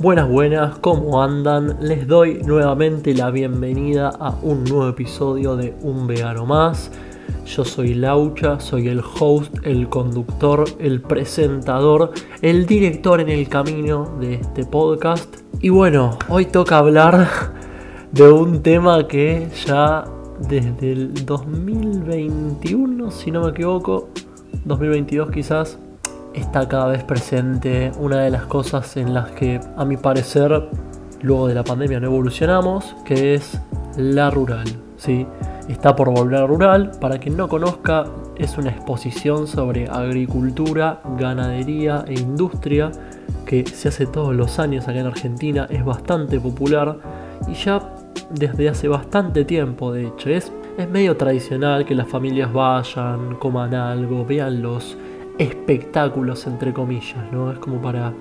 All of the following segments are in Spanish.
Buenas, buenas, ¿cómo andan? Les doy nuevamente la bienvenida a un nuevo episodio de Un Vegano Más. Yo soy Laucha, soy el host, el conductor, el presentador, el director en el camino de este podcast. Y bueno, hoy toca hablar de un tema que ya desde el 2021, si no me equivoco, 2022 quizás, está cada vez presente una de las cosas en las que, a mi parecer, luego de la pandemia no evolucionamos, que es la rural. ¿sí? Está por volver rural. Para quien no conozca, es una exposición sobre agricultura, ganadería e industria que se hace todos los años acá en Argentina. Es bastante popular y ya desde hace bastante tiempo, de hecho. Es, es medio tradicional que las familias vayan, coman algo, vean los espectáculos, entre comillas, ¿no? Es como para,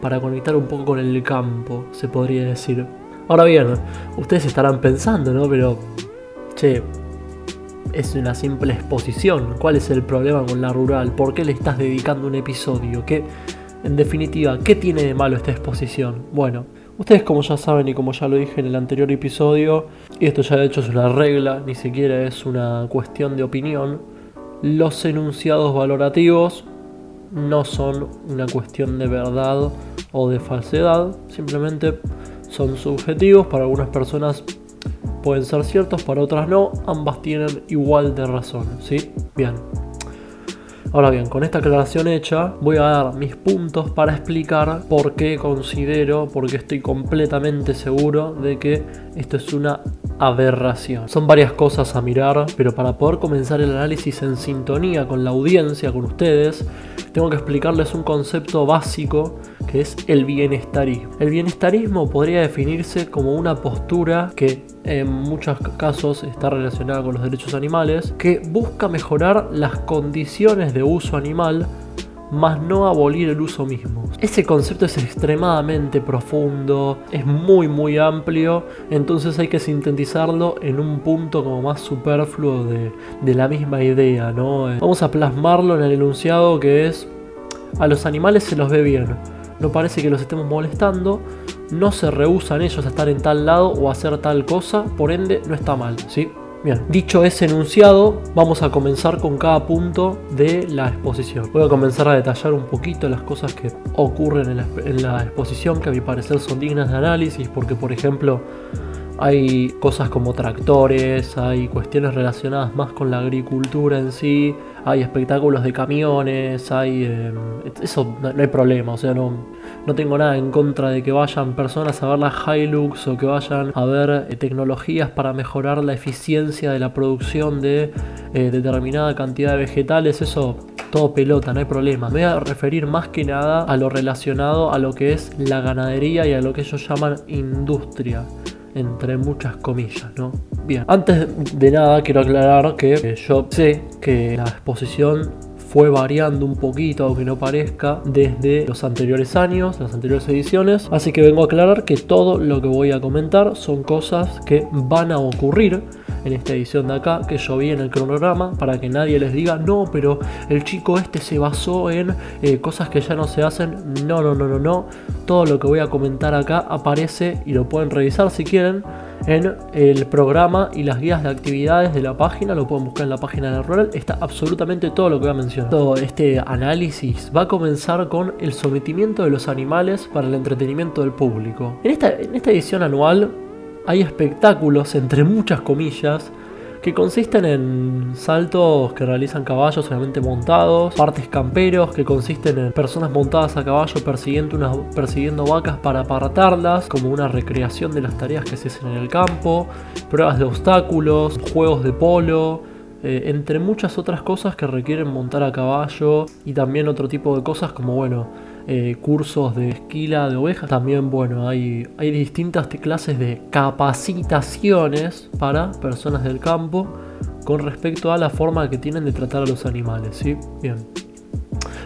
para conectar un poco con el campo, se podría decir. Ahora bien, ustedes estarán pensando, ¿no? Pero, che, es una simple exposición. ¿Cuál es el problema con la rural? ¿Por qué le estás dedicando un episodio? ¿Qué, en definitiva, qué tiene de malo esta exposición? Bueno, ustedes como ya saben y como ya lo dije en el anterior episodio, y esto ya de hecho es una regla, ni siquiera es una cuestión de opinión, los enunciados valorativos no son una cuestión de verdad o de falsedad, simplemente son subjetivos, para algunas personas pueden ser ciertos, para otras no, ambas tienen igual de razón, ¿sí? Bien. Ahora bien, con esta aclaración hecha, voy a dar mis puntos para explicar por qué considero, porque estoy completamente seguro de que esto es una aberración. Son varias cosas a mirar, pero para poder comenzar el análisis en sintonía con la audiencia, con ustedes, tengo que explicarles un concepto básico que es el bienestarismo. El bienestarismo podría definirse como una postura que en muchos casos está relacionada con los derechos animales, que busca mejorar las condiciones de uso animal más no abolir el uso mismo. Ese concepto es extremadamente profundo, es muy muy amplio, entonces hay que sintetizarlo en un punto como más superfluo de, de la misma idea, ¿no? Vamos a plasmarlo en el enunciado que es a los animales se los ve bien, no parece que los estemos molestando, no se rehusan ellos a estar en tal lado o hacer tal cosa, por ende no está mal, ¿sí? Bien, dicho ese enunciado, vamos a comenzar con cada punto de la exposición. Voy a comenzar a detallar un poquito las cosas que ocurren en la exposición, que a mi parecer son dignas de análisis, porque por ejemplo hay cosas como tractores, hay cuestiones relacionadas más con la agricultura en sí, hay espectáculos de camiones, hay... Eh, eso no, hay problema, o sea, no, no tengo nada en contra de que vayan personas a ver la Hilux o que vayan a ver eh, tecnologías para mejorar la eficiencia de la producción de eh, determinada cantidad de vegetales, eso todo pelota, no hay problema. Me voy a referir más que nada a lo relacionado a lo que es la ganadería y a lo que ellos llaman industria entre muchas comillas, ¿no? Bien, antes de nada quiero aclarar que yo sé que la exposición fue variando un poquito, aunque no parezca, desde los anteriores años, las anteriores ediciones. Así que vengo a aclarar que todo lo que voy a comentar son cosas que van a ocurrir en esta edición de acá que yo vi en el cronograma para que nadie les diga no, pero el chico este se basó en eh, cosas que ya no se hacen. No, no, no, no, no. Todo lo que voy a comentar acá aparece y lo pueden revisar si quieren en el programa y las guías de actividades de la página, lo pueden buscar en la página de Rural, está absolutamente todo lo que voy a mencionar. Todo este análisis va a comenzar con el sometimiento de los animales para el entretenimiento del público. En esta, en esta edición anual hay espectáculos, entre muchas comillas, que consisten en saltos que realizan caballos obviamente montados, partes camperos que consisten en personas montadas a caballo persiguiendo, persiguiendo vacas para apartarlas, como una recreación de las tareas que se hacen en el campo, pruebas de obstáculos, juegos de polo, eh, entre muchas otras cosas que requieren montar a caballo y también otro tipo de cosas como bueno eh, cursos de esquila de ovejas. También, bueno, hay, hay distintas clases de capacitaciones para personas del campo con respecto a la forma que tienen de tratar a los animales, ¿sí? Bien.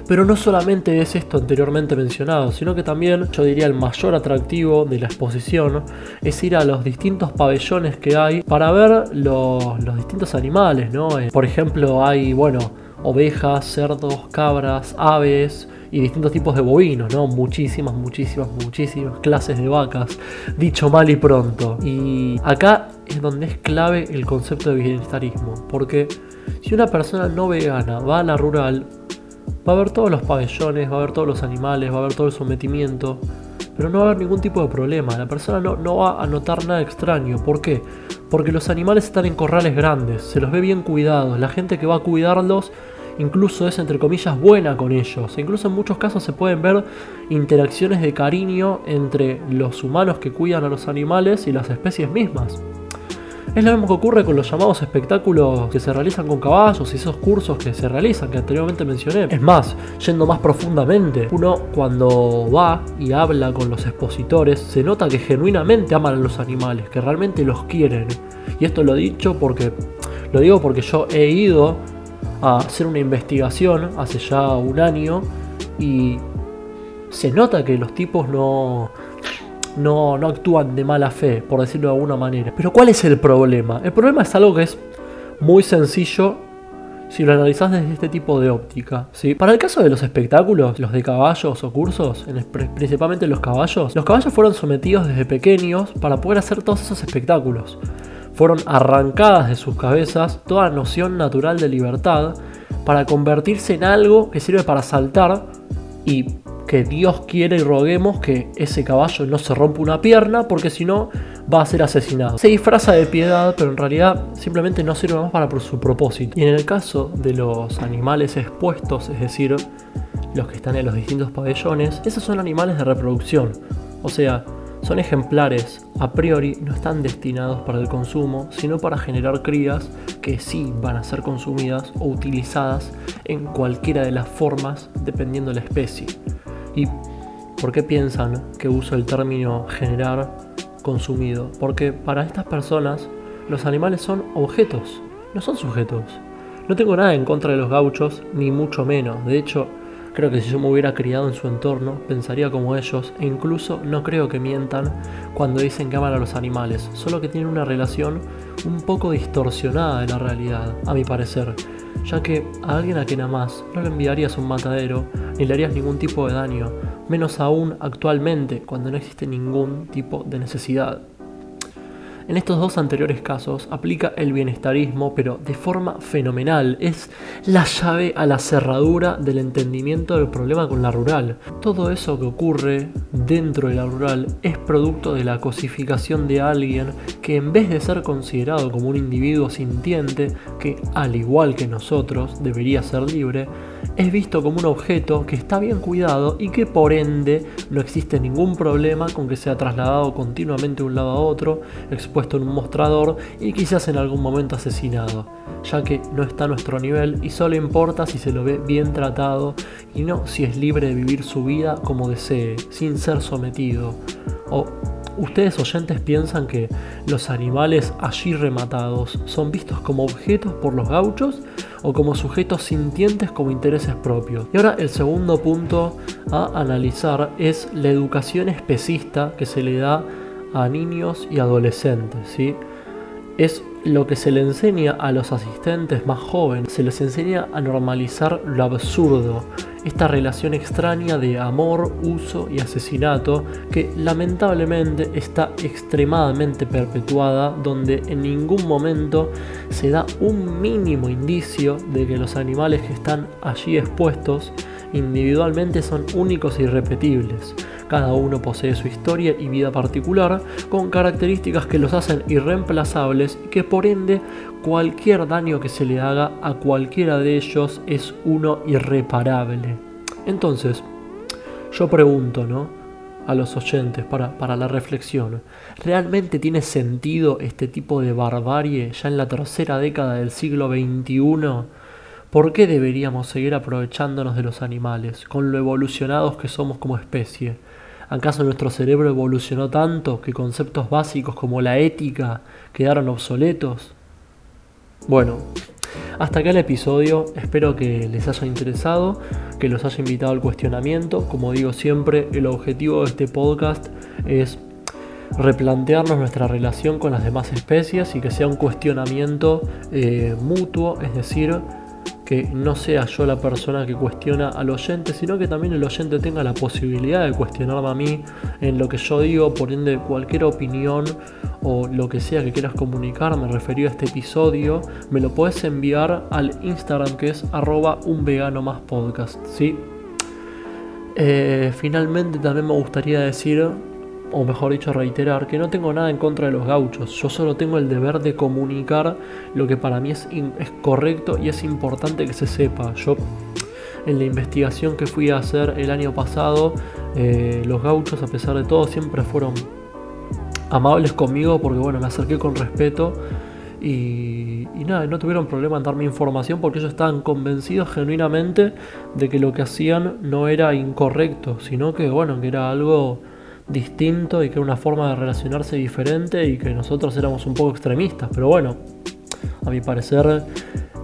Pero no solamente es esto anteriormente mencionado, sino que también yo diría el mayor atractivo de la exposición es ir a los distintos pabellones que hay para ver los, los distintos animales, ¿no? Eh, por ejemplo, hay, bueno, ovejas, cerdos, cabras, aves, y distintos tipos de bovinos, ¿no? Muchísimas, muchísimas, muchísimas clases de vacas, dicho mal y pronto. Y acá es donde es clave el concepto de bienestarismo, porque si una persona no vegana va a la rural, va a ver todos los pabellones, va a ver todos los animales, va a ver todo el sometimiento, pero no va a haber ningún tipo de problema. La persona no, no va a notar nada extraño. ¿Por qué? Porque los animales están en corrales grandes, se los ve bien cuidados, la gente que va a cuidarlos incluso es entre comillas buena con ellos. E incluso en muchos casos se pueden ver interacciones de cariño entre los humanos que cuidan a los animales y las especies mismas. Es lo mismo que ocurre con los llamados espectáculos que se realizan con caballos y esos cursos que se realizan que anteriormente mencioné. Es más, yendo más profundamente, uno cuando va y habla con los expositores se nota que genuinamente aman a los animales, que realmente los quieren. Y esto lo he dicho porque lo digo porque yo he ido a hacer una investigación hace ya un año y se nota que los tipos no, no, actúan de mala fe, por decirlo de alguna manera. Pero ¿cuál es el problema? El problema es algo que es muy sencillo si lo analizás desde este tipo de óptica. ¿sí? Para el caso de los espectáculos, los de caballos o cursos, principalmente los caballos, los caballos fueron sometidos desde pequeños para poder hacer todos esos espectáculos fueron arrancadas de sus cabezas toda noción natural de libertad para convertirse en algo que sirve para saltar y que Dios quiere y roguemos que ese caballo no se rompa una pierna porque si no va a ser asesinado. Se disfraza de piedad, pero en realidad simplemente no sirve más para su propósito. Y en el caso de los animales expuestos, es decir, los que están en los distintos pabellones, esos son animales de reproducción. O sea, son ejemplares, a priori no están destinados para el consumo, sino para generar crías que sí van a ser consumidas o utilizadas en cualquiera de las formas dependiendo de la especie. ¿Y por qué piensan que uso el término generar consumido? Porque para estas personas los animales son objetos, no son sujetos. No tengo nada en contra de los gauchos, ni mucho menos. De hecho, Creo que si yo me hubiera criado en su entorno, pensaría como ellos e incluso no creo que mientan cuando dicen que aman a los animales, solo que tienen una relación un poco distorsionada de la realidad, a mi parecer, ya que a alguien a quien amas no le enviarías un matadero ni le harías ningún tipo de daño, menos aún actualmente cuando no existe ningún tipo de necesidad. En estos dos anteriores casos aplica el bienestarismo, pero de forma fenomenal. Es la llave a la cerradura del entendimiento del problema con la rural. Todo eso que ocurre dentro de la rural es producto de la cosificación de alguien que en vez de ser considerado como un individuo sintiente, que al igual que nosotros debería ser libre, es visto como un objeto que está bien cuidado y que por ende no existe ningún problema con que sea trasladado continuamente de un lado a otro, expuesto en un mostrador y quizás en algún momento asesinado, ya que no está a nuestro nivel y solo importa si se lo ve bien tratado y no si es libre de vivir su vida como desee, sin ser sometido. O ¿Ustedes oyentes piensan que los animales allí rematados son vistos como objetos por los gauchos o como sujetos sintientes como intereses propios? Y ahora el segundo punto a analizar es la educación especista que se le da a niños y adolescentes. ¿sí? Es lo que se le enseña a los asistentes más jóvenes, se les enseña a normalizar lo absurdo, esta relación extraña de amor, uso y asesinato que lamentablemente está extremadamente perpetuada, donde en ningún momento se da un mínimo indicio de que los animales que están allí expuestos individualmente son únicos e irrepetibles. Cada uno posee su historia y vida particular, con características que los hacen irreemplazables y que por ende cualquier daño que se le haga a cualquiera de ellos es uno irreparable. Entonces, yo pregunto, ¿no? A los oyentes para, para la reflexión, ¿realmente tiene sentido este tipo de barbarie ya en la tercera década del siglo XXI? ¿Por qué deberíamos seguir aprovechándonos de los animales, con lo evolucionados que somos como especie? ¿Acaso nuestro cerebro evolucionó tanto que conceptos básicos como la ética quedaron obsoletos? Bueno, hasta acá el episodio, espero que les haya interesado, que los haya invitado al cuestionamiento. Como digo siempre, el objetivo de este podcast es replantearnos nuestra relación con las demás especies y que sea un cuestionamiento eh, mutuo, es decir, que no sea yo la persona que cuestiona al oyente, sino que también el oyente tenga la posibilidad de cuestionarme a mí en lo que yo digo, por ende cualquier opinión o lo que sea que quieras comunicarme referido a este episodio, me lo puedes enviar al Instagram que es arroba un vegano más podcast, ¿sí? Eh, finalmente también me gustaría decir o mejor dicho reiterar, que no tengo nada en contra de los gauchos, yo solo tengo el deber de comunicar lo que para mí es, es correcto y es importante que se sepa. Yo en la investigación que fui a hacer el año pasado, eh, los gauchos a pesar de todo siempre fueron amables conmigo porque bueno, me acerqué con respeto y, y, nada, no tuvieron problema en darme información porque ellos estaban convencidos genuinamente de que lo que hacían no era incorrecto, sino que bueno, que era algo distinto y que era una forma de relacionarse diferente y que nosotros éramos un poco extremistas. Pero bueno, a mi parecer,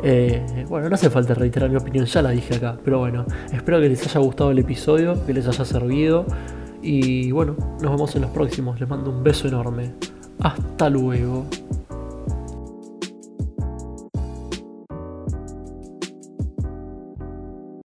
eh, bueno, no hace falta reiterar mi opinión, ya la dije acá. Pero bueno, espero que les haya gustado el episodio, que les haya servido. Y bueno, nos vemos en los próximos. Les mando un beso enorme. Hasta luego.